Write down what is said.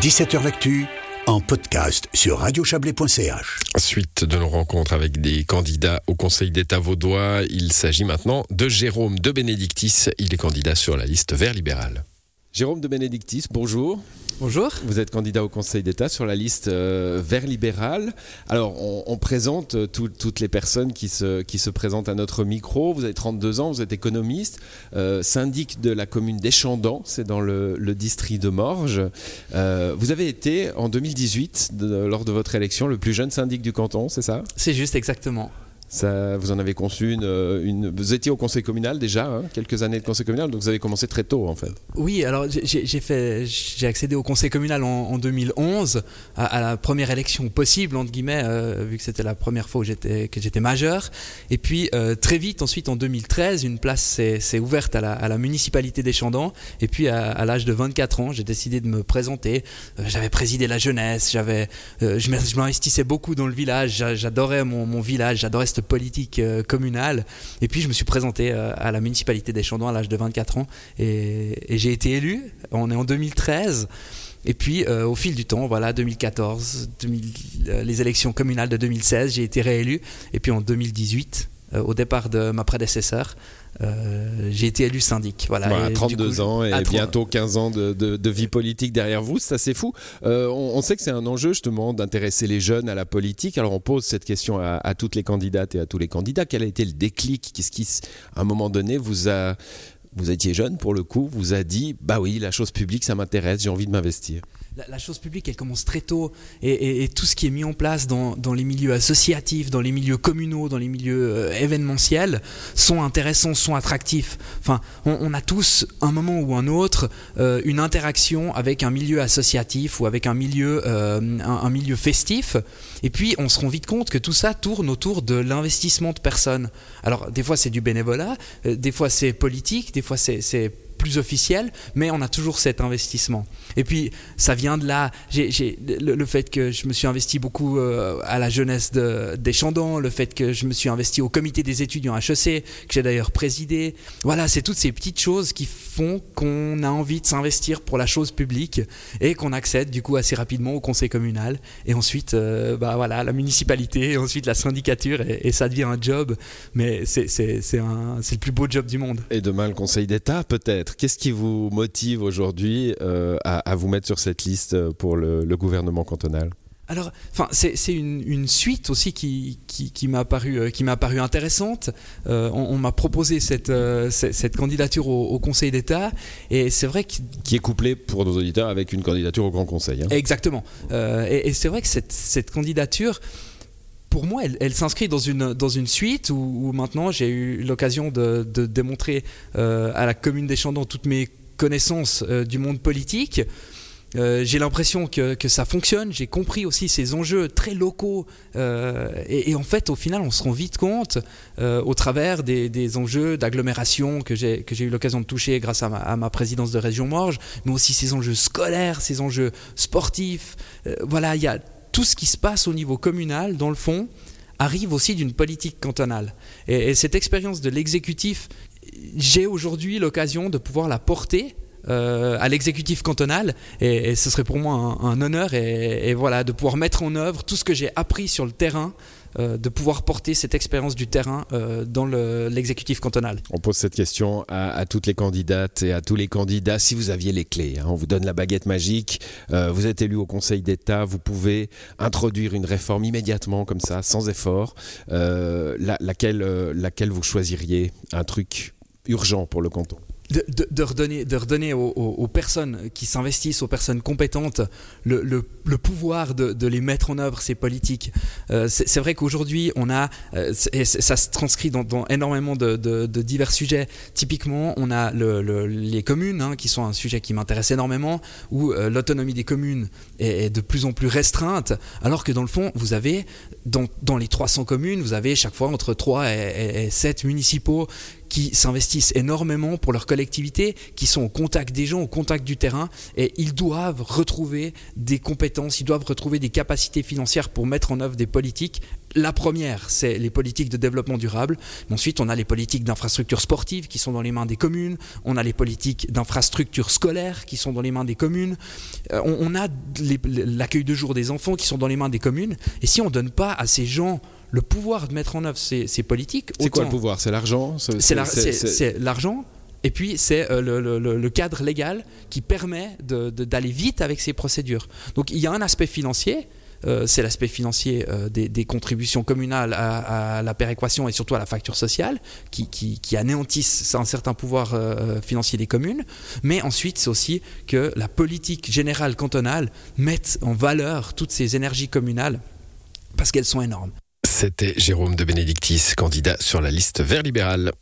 17h L'actu en podcast sur radiochablais.ch. Suite de nos rencontres avec des candidats au Conseil d'État vaudois, il s'agit maintenant de Jérôme de Benedictis. Il est candidat sur la liste Vert libéral. Jérôme de Benedictis, bonjour. Bonjour. Vous êtes candidat au Conseil d'État sur la liste euh, Vert libéral. Alors, on, présente euh, toutes les personnes qui se, qui se présentent à notre micro. Vous avez 32 ans, vous êtes économiste, euh, syndic de la commune d'Échandant, c'est dans le, district de Morges. vous avez été, en 2018, lors de votre élection, le plus jeune syndic du canton, c'est ça? C'est juste, exactement vous en avez conçu euh, une, Vous étiez au conseil communal déjà, hein, quelques années de conseil communal, donc vous avez commencé très tôt en fait. Oui, alors j'ai accédé au conseil communal en, 2011 à, la première élection possible entre guillemets, euh, vu que c'était la première fois que j'étais majeur. Et puis euh, très vite ensuite en 2013, une place s'est ouverte à la, municipalité des Chandans. Et puis à, l'âge de 24 ans, j'ai décidé de me présenter. j'avais présidé la jeunesse, j'avais, je m'investissais beaucoup dans le village, j'adorais mon, village, j'adorais politique euh, communale. Et puis je me suis présenté euh, à la municipalité des Chandons à l'âge de 24 ans et, j'ai été élu. On est en 2013. Et puis, euh, au fil du temps, voilà, 2014, les élections communales de 2016, j'ai été réélu. Et puis en 2018, euh, au départ de ma prédécesseur. Euh, j'ai été élu syndic. Voilà, 32 ans et bientôt 15 ans de, vie politique derrière vous, c'est assez fou. Euh, on, sait que c'est un enjeu justement d'intéresser les jeunes à la politique. Alors on pose cette question à, toutes les candidates et à tous les candidats. Quel a été le déclic? Qu'est-ce qui, à un moment donné, vous a... Vous étiez jeune pour le coup, vous a dit, bah oui, la chose publique, ça m'intéresse, j'ai envie de m'investir? La, chose publique, elle commence très tôt. Et, tout ce qui est mis en place dans, les milieux associatifs, dans les milieux communaux, dans les milieux euh, événementiels, sont intéressants, sont attractifs. Enfin, on, a tous, un moment ou un autre, euh, une interaction avec un milieu associatif ou avec un milieu, euh, un, milieu festif. Et puis, on se rend vite compte que tout ça tourne autour de l'investissement de personnes. Alors, des fois, c'est du bénévolat, des fois, c'est politique, des fois, c'est plus officiel, mais on a toujours cet investissement. Et puis, ça vient de là, le, fait que je me suis investi beaucoup euh, à la jeunesse des Chandons, le fait que je me suis investi au comité des étudiants HEC, que j'ai d'ailleurs présidé. Voilà, c'est toutes ces petites choses qui font qu'on a envie de s'investir pour la chose publique et qu'on accède du coup assez rapidement au conseil communal et ensuite, euh, bah voilà, la municipalité et ensuite la syndicature et, ça devient un job, mais c'est le plus beau job du monde. Et demain, le conseil d'État peut-être? Qu'est-ce qui vous motive aujourd'hui euh, à, vous mettre sur cette liste pour le, gouvernement cantonal? Alors, enfin, c'est une, suite aussi qui, qui, m'a paru, euh, qui m'a paru intéressante. Euh, on, m'a proposé cette, cette, candidature au, Conseil d'État, et c'est vrai que qui est couplée pour nos auditeurs avec une candidature au Grand Conseil. Hein. Exactement. et, et c'est vrai que cette, cette candidature pour moi, elle, s'inscrit dans une, dans une suite où, maintenant j'ai eu l'occasion de, démontrer euh, à la commune des Chandons toutes mes connaissances euh, du monde politique. Euh, j'ai l'impression que, ça fonctionne, j'ai compris aussi ces enjeux très locaux et, en fait au final on se rend vite compte au travers des, enjeux d'agglomération que j'ai eu l'occasion de toucher grâce à ma, à ma, présidence de région Morges, mais aussi ces enjeux scolaires, ces enjeux sportifs. voilà, il y a tout ce qui se passe au niveau communal, dans le fond, arrive aussi d'une politique cantonale. Et, cette expérience de l'exécutif, j'ai aujourd'hui l'occasion de pouvoir la porter euh, à l'exécutif cantonal et, ce serait pour moi un, honneur et, voilà de pouvoir mettre en œuvre tout ce que j'ai appris sur le terrain de pouvoir porter cette expérience du terrain euh, dans l'exécutif cantonal. On pose cette question à, toutes les candidates et à tous les candidats. Si vous aviez les clés, hein, on vous donne la baguette magique, euh, vous êtes élu au Conseil d'État, vous pouvez introduire une réforme immédiatement comme ça, sans effort, laquelle, laquelle vous choisiriez? Un truc urgent pour le canton de, redonner, de redonner aux, personnes qui s'investissent, aux personnes compétentes, le, pouvoir de, les mettre en œuvre, ces politiques. Euh, c'est vrai qu'aujourd'hui, on a, euh, et ça se transcrit dans, énormément de, divers sujets. Typiquement, on a les communes, hein, qui sont un sujet qui m'intéresse énormément, où euh, l'autonomie des communes est, de plus en plus restreinte, alors que dans le fond, vous avez, dans, les 300 communes, vous avez chaque fois entre 3 et, et 7 municipaux qui s'investissent énormément pour leur collectivité, qui sont au contact des gens, au contact du terrain, et ils doivent retrouver des compétences, ils doivent retrouver des capacités financières pour mettre en œuvre des politiques. La première, c'est les politiques de développement durable. Ensuite, on a les politiques d'infrastructures sportives qui sont dans les mains des communes. On a les politiques d'infrastructures scolaires qui sont dans les mains des communes. Euh, on, a l'accueil de jour des enfants qui sont dans les mains des communes. Et si on ne donne pas à ces gens le pouvoir de mettre en œuvre ces, politiques. C'est quoi le pouvoir? C'est l'argent C'est l'argent. Et puis, c'est euh, le, cadre légal qui permet d'aller vite avec ces procédures. Donc, il y a un aspect financier. Euh, c'est l'aspect financier euh, des, contributions communales à, la péréquation et surtout à la facture sociale, qui, qui anéantissent un certain pouvoir financier des communes. Mais ensuite, c'est aussi que la politique générale cantonale mette en valeur toutes ces énergies communales parce qu'elles sont énormes. C'était Jérôme de Bénédictis, candidat sur la liste vert libéral.